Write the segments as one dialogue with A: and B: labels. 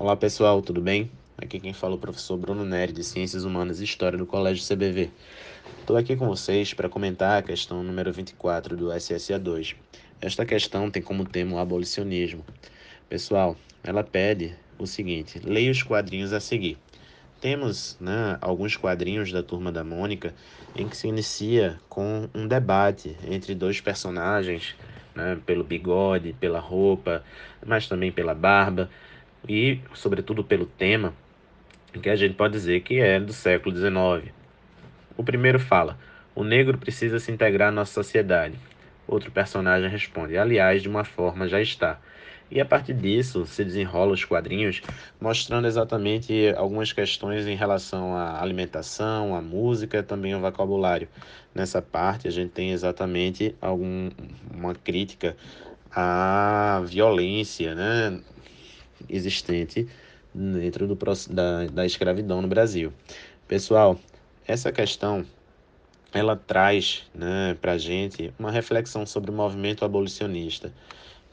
A: Olá pessoal, tudo bem? Aqui quem fala é o professor Bruno Neri, de Ciências Humanas e História do Colégio CBV. Estou aqui com vocês para comentar a questão número 24 do SSA2. Esta questão tem como tema o abolicionismo. Pessoal, ela pede o seguinte: leia os quadrinhos a seguir. Temos né, alguns quadrinhos da Turma da Mônica em que se inicia com um debate entre dois personagens, né, pelo bigode, pela roupa, mas também pela barba e, sobretudo, pelo tema, que a gente pode dizer que é do século XIX. O primeiro fala: o negro precisa se integrar à nossa sociedade. Outro personagem responde: aliás, de uma forma já está. E a partir disso se desenrola os quadrinhos mostrando exatamente algumas questões em relação à alimentação, à música, também ao vocabulário. Nessa parte a gente tem exatamente uma crítica à violência, né? Existente dentro do, da, da escravidão no Brasil. Pessoal, essa questão ela traz né, para a gente uma reflexão sobre o movimento abolicionista,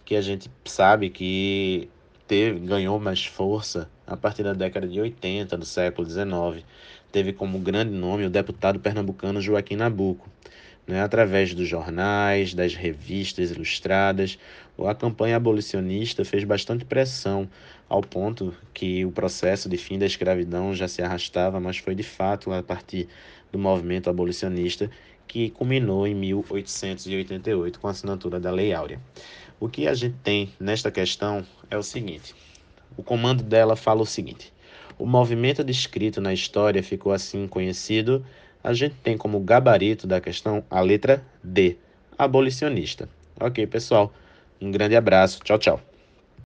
A: que a gente sabe que teve, ganhou mais força a partir da década de 80 do século XIX. Teve como grande nome o deputado pernambucano Joaquim Nabuco né, através dos jornais, das revistas ilustradas. A campanha abolicionista fez bastante pressão, ao ponto que o processo de fim da escravidão já se arrastava, mas foi de fato a partir do movimento abolicionista que culminou em 1888 com a assinatura da Lei Áurea. O que a gente tem nesta questão é o seguinte: o comando dela fala o seguinte. O movimento descrito na história ficou assim conhecido a gente tem como gabarito da questão a letra D, abolicionista. Ok, pessoal? Um grande abraço. Tchau, tchau.